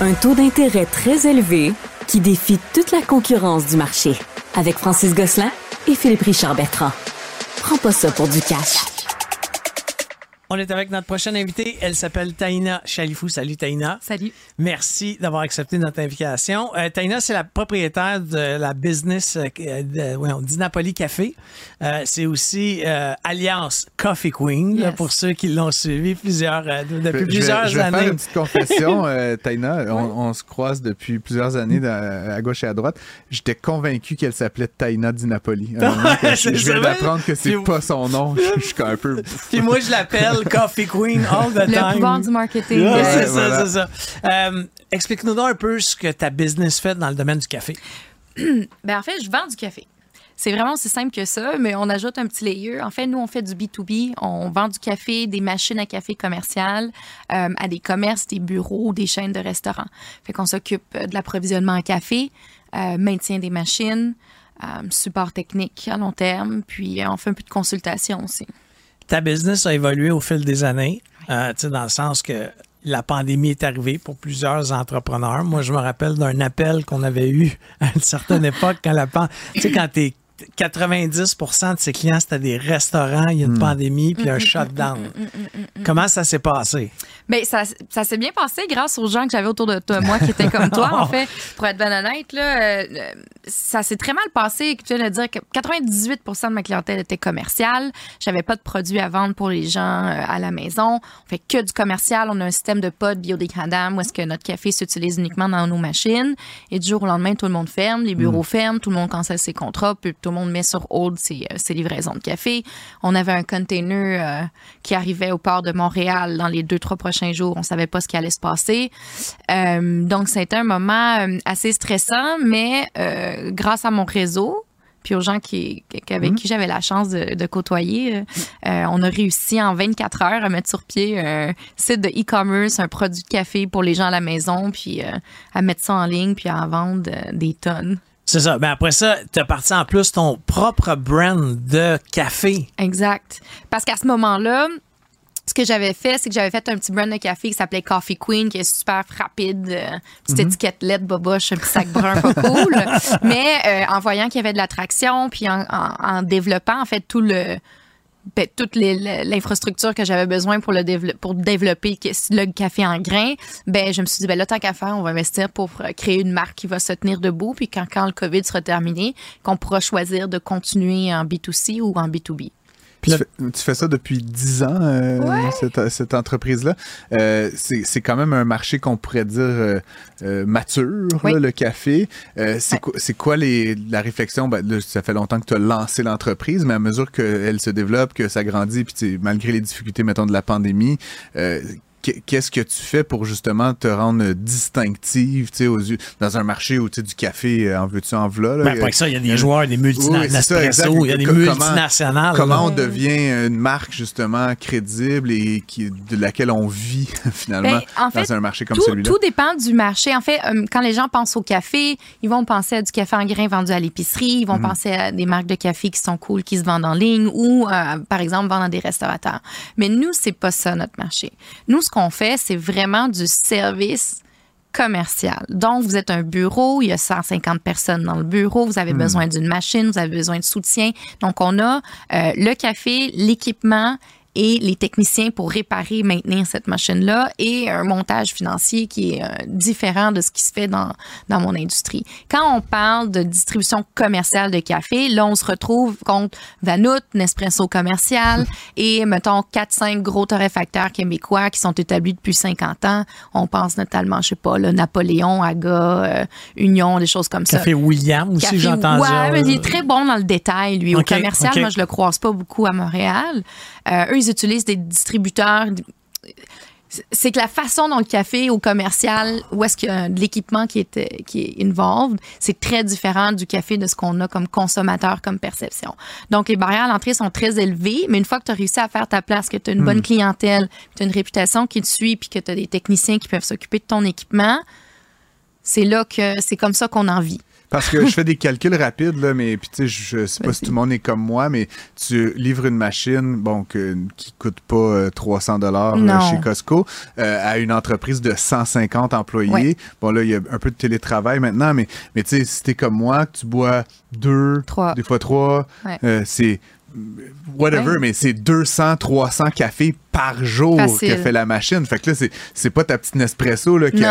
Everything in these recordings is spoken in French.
Un taux d'intérêt très élevé qui défie toute la concurrence du marché. Avec Francis Gosselin et Philippe Richard Bertrand. Prends pas ça pour du cash. On est avec notre prochaine invitée. Elle s'appelle Taïna Chalifou. Salut Taïna. Salut. Merci d'avoir accepté notre invitation. Euh, Taïna, c'est la propriétaire de la business euh, ouais, Dinapoli Café. Euh, c'est aussi euh, Alliance Coffee Queen, là, pour ceux qui l'ont suivi plusieurs, euh, depuis Je vais- plusieurs je vais, années. faire une petite confession, euh, Taïna. On, on se croise depuis plusieurs années à gauche et à droite. J'étais convaincu qu'elle s'appelait Taïna Di Napoli. Euh, Ouais, je, je viens d'apprendre que c'est pas son nom. Je, je suis un peu. Puis moi, je l'appelle Coffee Queen all the time. Le pouvoir du marketing. Ouais, c'est ça, c'est ça. Euh, Explique-nous donc un peu ce que ta business fait dans le domaine du café. Ben, en fait, je vends du café. C'est vraiment aussi simple que ça, mais on ajoute un petit layer. En fait, nous, on fait du B2B. On vend du café, des machines à café commerciales euh, à des commerces, des bureaux, des chaînes de restaurants. Fait qu'on s'occupe euh, de l'approvisionnement en café, euh, maintien des machines, euh, support technique à long terme, puis on fait un peu de consultation aussi. Ta business a évolué au fil des années, euh, tu sais, dans le sens que la pandémie est arrivée pour plusieurs entrepreneurs. Moi, je me rappelle d'un appel qu'on avait eu à une certaine époque quand la pan- tu sais, quand t'es 90% de ses clients, c'était des restaurants, il y a une pandémie, puis un shutdown. Comment ça s'est passé? Ben, ça, ça s'est bien passé grâce aux gens que j'avais autour de toi, moi, qui étaient comme toi, en fait. Pour être bien honnête, là, euh, ça s'est très mal passé. Tu viens de dire que 98% de ma clientèle était commerciale. J'avais pas de produits à vendre pour les gens euh, à la maison. On fait que du commercial. On a un système de pods biodégradables où est-ce que notre café s'utilise uniquement dans nos machines. Et du jour au lendemain, tout le monde ferme, les bureaux ferment, tout le monde cancelle ses contrats, puis tout le monde met sur hold ses, euh, ses livraisons de café. On avait un container euh, qui arrivait au port de Montréal dans les deux, trois prochains jours. On savait pas ce qui allait se passer. Euh, donc, c'était un moment assez stressant, mais euh, grâce à mon réseau, puis aux gens qui, avec qui j'avais la chance de, de côtoyer, euh, on a réussi en 24 heures à mettre sur pied un site de e-commerce, un produit de café pour les gens à la maison, puis euh, à mettre ça en ligne, puis à en vendre euh, des tonnes. C'est ça. Ben après ça, tu as parti en plus ton propre brand de café. Exact. Parce qu'à ce moment-là, ce que j'avais fait, c'est que j'avais fait un petit brand de café qui s'appelait Coffee Queen, qui est super rapide, euh, petite étiquette LED boboche, un petit sac brun pas cool. Mais euh, en voyant qu'il y avait de l'attraction, puis en, en- en développant en fait tout le ben, toute l'infrastructure que j'avais besoin pour le dévelop- pour développer le café en grains, ben je me suis dit ben là tant qu'à faire, on va investir pour euh, créer une marque qui va se tenir debout puis quand quand le Covid sera terminé, qu'on pourra choisir de continuer en B2C ou en B2B. Puis Tu fais, tu fais ça depuis 10 ans, euh, Ouais. cette, cette entreprise-là. Euh, c'est quand même un marché qu'on pourrait dire euh, euh, mature, Oui. là, le café. Euh, c'est Ouais. quoi, les, la réflexion? Ben, là, ça fait longtemps que tu as lancé l'entreprise, mais à mesure qu'elle se développe, que ça grandit, puis malgré les difficultés, mettons, de la pandémie, euh, Qu'est-ce que tu fais pour justement te rendre distinctive tu sais, aux yeux, dans un marché où tu sais, du café euh, en veux-tu en v'là? là? Ben, après ça, il y a des joueurs, des multinationales, il y a des comment- multinationales. Comment là. on devient une marque justement crédible et qui, de laquelle on vit finalement Ben, en fait, dans un marché comme tout, celui-là? tout dépend du marché. En fait, euh, quand les gens pensent au café, ils vont penser à du café en grains vendu à l'épicerie, ils vont penser à des marques de café qui sont cool, qui se vendent en ligne ou, euh, par exemple, vendent à des restaurateurs. Mais nous, c'est pas ça notre marché. Nous, ce qu'on fait, c'est vraiment du service commercial. Donc, vous êtes un bureau, il y a 150 personnes dans le bureau, vous avez besoin d'une machine, vous avez besoin de soutien. Donc, on a euh, le café, l'équipement et les techniciens pour réparer maintenir cette machine-là et un montage financier qui est euh, différent de ce qui se fait dans, dans mon industrie. Quand on parle de distribution commerciale de café, là, on se retrouve contre Vanout, Nespresso commercial et, mettons, 4-5 gros torréfacteurs québécois qui sont établis depuis 50 ans. On pense notamment, je sais pas, le Napoléon, Aga, euh, Union, des choses comme ça. Café William aussi, Café- j'ai entendu. Ouais, mais il est très bon dans le détail, lui. Au commercial, moi, je le croise pas beaucoup à Montréal. Euh, eux, ils utilisent des distributeurs. C'est que la façon dont le café au commercial, où est-ce qu'il y a de l'équipement qui est, euh, qui est involved, c'est très différent du café de ce qu'on a comme consommateur, comme perception. Donc, les barrières à l'entrée sont très élevées, mais une fois que tu as réussi à faire ta place, que tu as une bonne clientèle, que tu as une réputation qui te suit, puis que tu as des techniciens qui peuvent s'occuper de ton équipement, c'est là que c'est comme ça qu'on en vit. Parce que je fais des calculs rapides, là, mais puis tu sais, je sais pas si tout le monde est comme moi, mais tu livres une machine, bon, que, qui coûte pas euh, 300 dollars Non. chez Costco, euh, à une entreprise de 150 employés. Ouais. Bon, là, il y a un peu de télétravail maintenant, mais, mais tu sais, si t'es comme moi, que tu bois deux, Trois. des fois trois, Ouais. euh, c'est whatever, Ouais. mais c'est 200, 300 cafés par jour Facile. que fait la machine. Fait que là, c'est, c'est pas ta petite Nespresso, là, qui je-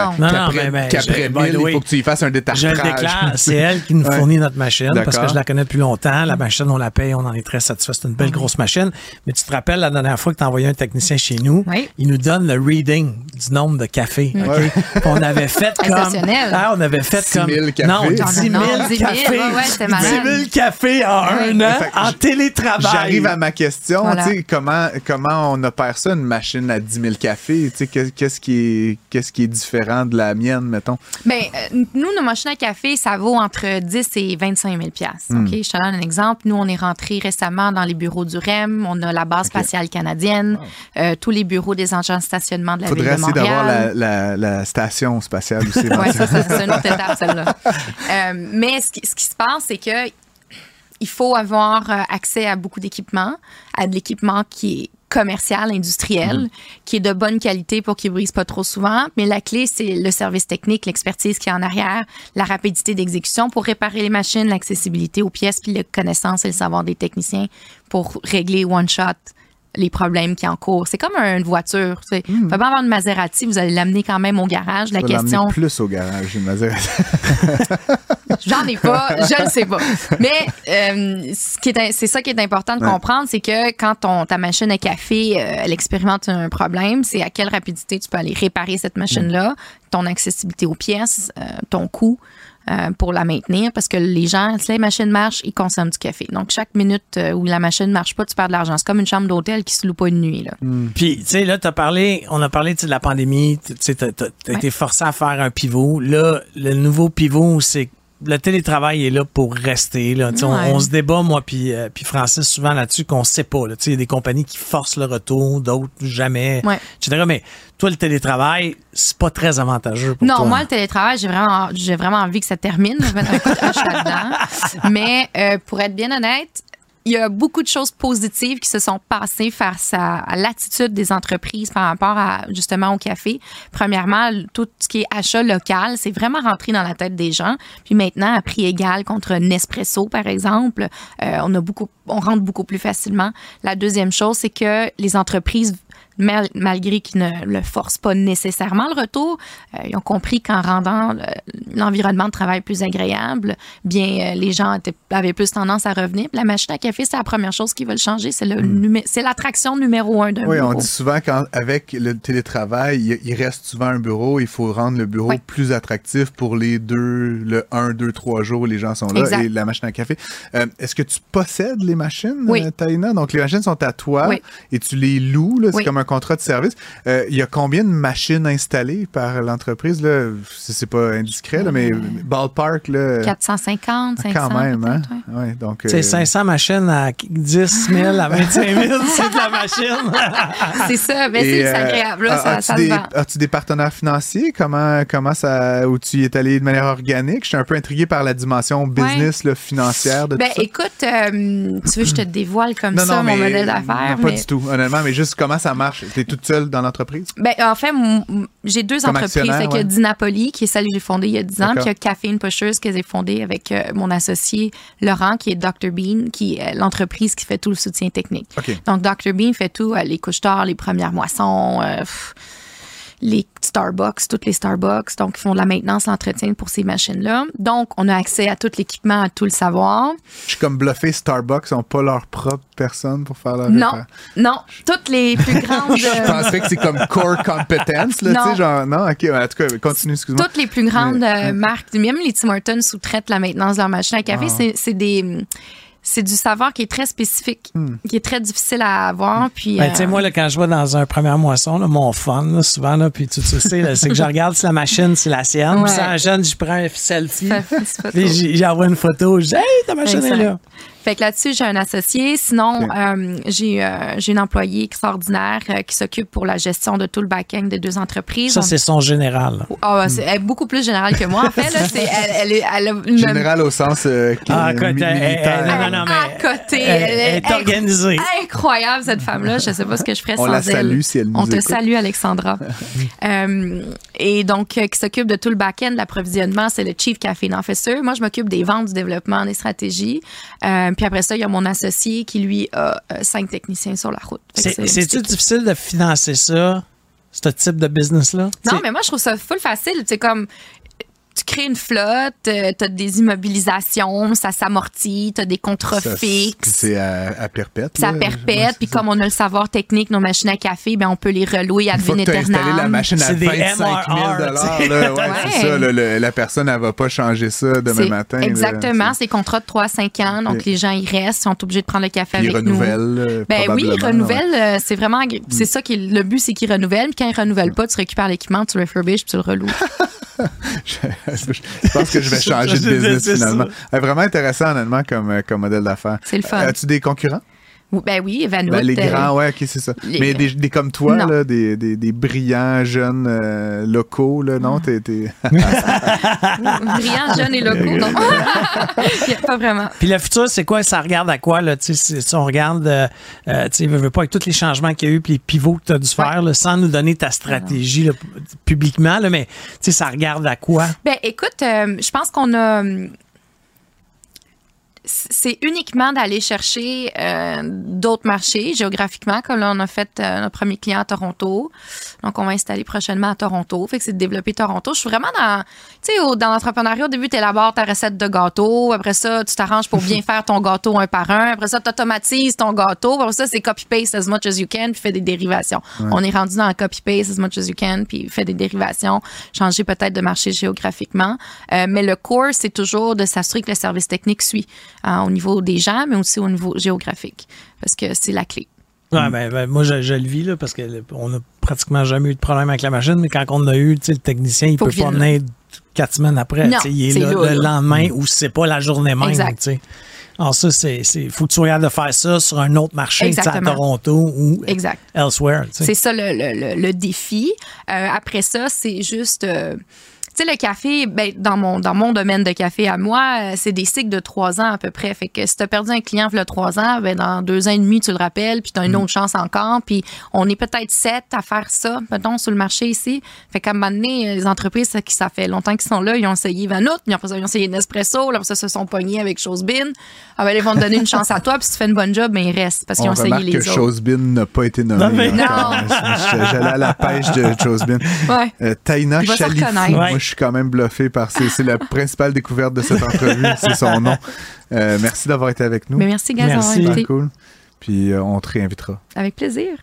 1000, the il faut que tu y fasses un Je détartrage. le déclare, c'est elle qui nous Ouais. fournit notre machine parce que je la connais depuis longtemps. La machine, on la paye, on en est très satisfait. C'est une belle grosse machine. Mais tu te rappelles la dernière fois que tu as envoyé un technicien chez nous, Oui. il nous donne le reading du nombre de cafés. Ouais. Puis on avait fait comme. Exceptionnel. Ah, on avait fait 6 comme. 000 cafés. Non, 10 000 Non, 10 000, cafés. ouais, ouais, c'était malade. 10 000 cafés en Ouais. un an en télétravail. J'arrive à ma question, Voilà. tu sais, comment, comment on opère ça, une machine à 10 000 cafés? Tu sais, qu'est- qu'est-ce qui, est, qu'est-ce qui est différent de la mienne, mettons? Ben, euh, nous, nos machines à café, ça vaut entre 10 et 25 000 OK? Je te donne un exemple. Nous, on est rentré récemment dans les bureaux du REM. On a la base spatiale canadienne, euh, tous les bureaux des agents de stationnement de la Faudrait ville de essayer d'avoir Montréal. la, la, la station spatiale aussi. Oui, ça, ça, c'est une autre étape, celle-là. Euh, mais ce qui, ce qui se passe, c'est que il faut avoir accès à beaucoup d'équipements, à de l'équipement qui est commercial, industriel, qui est de bonne qualité pour qu'il brise pas trop souvent. Mais la clé, c'est le service technique, l'expertise qui est en arrière, la rapidité d'exécution pour réparer les machines, l'accessibilité aux pièces, puis la connaissance et le savoir des techniciens pour régler one shot les problèmes qui en cours. C'est comme une voiture. Tu sais. Faut pas avoir une Maserati, vous allez l'amener quand même au garage. La question, plus au garage, une Maserati. J'en ai pas, je ne sais pas. Mais euh, ce qui est, c'est ça qui est important de Ouais. comprendre, c'est que quand ton, ta machine à café, euh, elle expérimente un problème, c'est à quelle rapidité tu peux aller réparer cette machine-là, ton accessibilité aux pièces, euh, ton coût. euh, pour la maintenir parce que les gens, si la machine marche, ils consomment du café. Donc, chaque minute où la machine ne marche pas, tu perds de l'argent. C'est comme une chambre d'hôtel qui se loue pas une nuit. Là. Puis, tu sais, là, t'as parlé, on a parlé tu de la pandémie, tu sais, t'as, t'as- t'as Ouais. été forcé à faire un pivot. Là, le nouveau pivot, c'est que le télétravail est là pour rester. Là. On- se débat, moi puis euh, puis Francis, souvent là-dessus qu'on sait pas. Il y a des compagnies qui forcent le retour, d'autres jamais, Ouais. etc. Mais toi, le télétravail, c'est pas très avantageux pour Non, toi. moi, le télétravail, j'ai vraiment, j'ai vraiment envie que ça termine. Je vais mettre un coup de hache là-dedans. Mais euh, pour être bien honnête, il y a beaucoup de choses positives qui se sont passées face à, l'attitude des entreprises par rapport à justement au café. Premièrement, tout ce qui est achat local, c'est vraiment rentré dans la tête des gens. Puis maintenant, à prix égal contre Nespresso, par exemple, euh, on a beaucoup, on rentre beaucoup plus facilement. La deuxième chose, c'est que les entreprises mal- malgré qu'ils ne le forcent pas nécessairement le retour, euh, ils ont compris qu'en rendant le- l'environnement de travail plus agréable, bien euh, les gens étaient- avaient plus tendance à revenir. La machine à café, c'est la première chose qui veulent changer, c'est numé- c'est l'attraction numéro un d'un Oui, on bureau. dit souvent qu'avec le télétravail, il, il reste souvent un bureau. Il faut rendre le bureau Oui. plus attractif pour les deux, le 1, 2, 3 jours où les gens sont là Exact. et la machine à café. Euh, Est-ce que tu possèdes les machines, Oui. Taïna? Donc, les machines sont à toi Oui. et tu les loues. C'est Oui. comme un contrat de service. Euh, Il y a combien de machines installées par l'entreprise? là? C'est c'est pas indiscret, là, mais ballpark, là, 450, 500. quand même. Hein? ouais. Ouais, donc, euh, 500 machines à 10 000 à 25 000, c'est de la machine. C'est ça, mais c'est euh, agréable, là, ça, as-tu ça des, vend. As-tu des partenaires financiers? Comment, comment ça, où tu y es allé de manière organique? Je suis un peu intrigué par la dimension business, là, financière de Ben, tout ça. écoute, euh, tu veux que je te dévoile comme non, ça non, mon mais modèle non, d'affaires? pas mais- du tout, honnêtement, mais juste comment ça marche. Tu es toute seule dans l'entreprise? Ben, en fait, j'ai deux Comme entreprises. Fait qu'il y a ouais. Dinapoli, qui est celle que j'ai fondée il y a 10 ans, puis il y a Caffeine Pushers, que j'ai fondée avec euh, mon associé Laurent, qui est Dr. Bean, qui est euh, l'entreprise qui fait tout le soutien technique. Donc, Dr. Bean fait tout, euh, les couches les premières moissons, euh, pff, les Starbucks, toutes les Starbucks. Donc, ils font de la maintenance, l'entretien pour ces machines-là. Donc, on a accès à tout l'équipement, à tout le savoir. Je suis comme bluffé, Starbucks n'ont pas leur propre personne pour faire leur Non, réparation. non, toutes les plus grandes... Je euh, penserais que c'est comme core competence, là, tu sais, genre, non, ok, en tout cas, continue, excuse-moi. Toutes les plus grandes Mais- euh, marques, même les Tim Hortons sous-traitent la maintenance de leur machine à café. Ah. C'est des. C'est du savoir qui est très spécifique, Hmm. qui est très difficile à avoir. Puis, Ben, euh, tu sais, moi, là, quand je vais dans un première moisson, là, mon fun, là, souvent, là, puis sais, là, c'est que je regarde si la machine, c'est la sienne. Ouais. Puis si jeune, je prends un selfie. ça. Puis j'envoie une photo. Je dis, hey, ta machine est là. Fait que là-dessus, j'ai un associé. Sinon, euh, j'ai euh, j'ai une employée extraordinaire euh, qui s'occupe pour la gestion de tout le back-end des deux entreprises. Ça, On- c'est son général. Ah, ouais, c'est- elle est beaucoup plus générale que moi, en fait. Là, c'est, elle, elle, est- elle a une Général au sens euh, qui- Ah, écoute, mi- elle- elle- militaire. non, non, non, mais à côté. Elle, Elle elle est organisée. incroyable, cette femme-là. Je sais pas ce que je ferais On sans la elle. salue si elle nous On te écoute. salue, Alexandra. Euh, et donc, euh, qui s'occupe de tout le back-end, l'approvisionnement, c'est le Chief Caffeine Officer. Moi, je m'occupe des ventes, du développement, des stratégies. Euh, puis après ça, il y a mon associé qui, lui, a euh, cinq techniciens sur la route. C'est-tu difficile de financer ça, ce type de business-là? Non, mais moi, je trouve ça full facile. C'est comme. Tu crées une flotte, euh, t'as des immobilisations, ça s'amortit, t'as des contrats Ça, fixes. C'est à, à perpète. Ça là. perpète, Ouais, puis c'est comme on a le savoir technique, nos machines à café, ben on peut les relouer à Une fois vin que tu as installé la machine à C'est des 25 000 MRR, là, tu sais. ouais, Ouais. c'est ça. le- la personne, elle va pas changer ça demain C'est matin. Exactement, c'est contrat de 3 à 5 ans, donc les gens y restent, ils sont obligés de prendre le café ils avec nous. renouvellent. euh, Ben oui, ils renouvellent, euh, c'est vraiment c'est ça qui est le but, c'est qu'ils renouvellent. Puis quand ils renouvellent pas, tu récupères l'équipement, tu le refurbishes, puis tu le reloues. Je pense que je vais changer de business finalement. Euh, Vraiment intéressant, honnêtement, comme, euh, comme modèle d'affaires. C'est le fun. As-tu des concurrents? Ben oui, Evan Ben, les euh, grands, ouais, ok, c'est ça. les- Mais des, des comme toi, là, des, des, des brillants jeunes euh, locaux, là, non? T'es, t'es- brillant, jeune et locaux. non. Pas vraiment. Puis le futur, c'est quoi? Ça regarde à quoi? Là? Si si on regarde, euh, euh, tu sais, veux, pas avec tous les changements qu'il y a eu puis les pivots que tu as dû faire, là, sans nous donner ta stratégie là, publiquement, là, mais tu sais, ça regarde à quoi? Ben, écoute, euh, je pense qu'on a. C'est uniquement d'aller chercher euh, d'autres marchés géographiquement, comme là, on a fait euh, notre premier client à Toronto. Donc, on va installer prochainement à Toronto. Fait que c'est de développer Toronto. Je suis vraiment dans, tu sais, dans l'entrepreneuriat, au début, tu élabores ta recette de gâteau. Après ça, tu t'arranges pour bien faire ton gâteau un par un. Après ça, tu automatises ton gâteau. Après ça, c'est copy-paste as much as you can, puis fais des dérivations. On est rendu dans copy-paste as much as you can, puis fait des dérivations, changer peut-être de marché géographiquement. Euh, mais le core, c'est toujours de s'assurer que le service technique suit au niveau des gens, mais aussi au niveau géographique, parce que c'est la clé. Ouais, ben, ben, moi, je, je le vis là, parce qu'on n'a pratiquement jamais eu de problème avec la machine, mais quand on a eu, tu sais, le technicien, il Faut peut pas venir quatre semaines après. Non, tu sais, il est là, le lendemain ou c'est pas la journée même. Exact. tu sais. Alors ça, c'est, c'est, faut que tu regardes de faire ça sur un autre marché, à. Toronto ou Exact. elsewhere. tu sais. C'est ça le, le- le- le défi. Euh, après ça, c'est juste. euh, sais, le café, ben, dans, mon, dans mon domaine de café à moi, euh, c'est des cycles de trois ans à peu près. Fait que si tu as perdu un client il y a trois ans, ben, dans deux ans et demi, tu le rappelles, puis tu as une autre chance encore. Puis on est peut-être sept à faire ça, mettons, sur le marché ici. Fait qu'à un moment donné, les entreprises, ça, fait longtemps qu'ils sont là, ils ont essayé Vanout, puis après ça, ils ont essayé Nespresso, là, après ça, se sont pognés avec Chosebin. Ah ben, ils vont te donner une chance à toi, puis si tu fais une bonne job, ben, ils restent parce qu'ils On ont essayé les que autres. Chosebin n'a pas été nommé. Non, mais- J'allais à la pêche de Chosebin. Ouais. Euh, Taina Chalifou, reconnaître. moi Ouais. Je suis quand même bluffé par c'est c'est la principale découverte de cette entrevue, c'est son nom. Euh, merci d'avoir été avec nous. Mais merci, Gaz, d'avoir cool. Puis euh, on te réinvitera. Avec plaisir.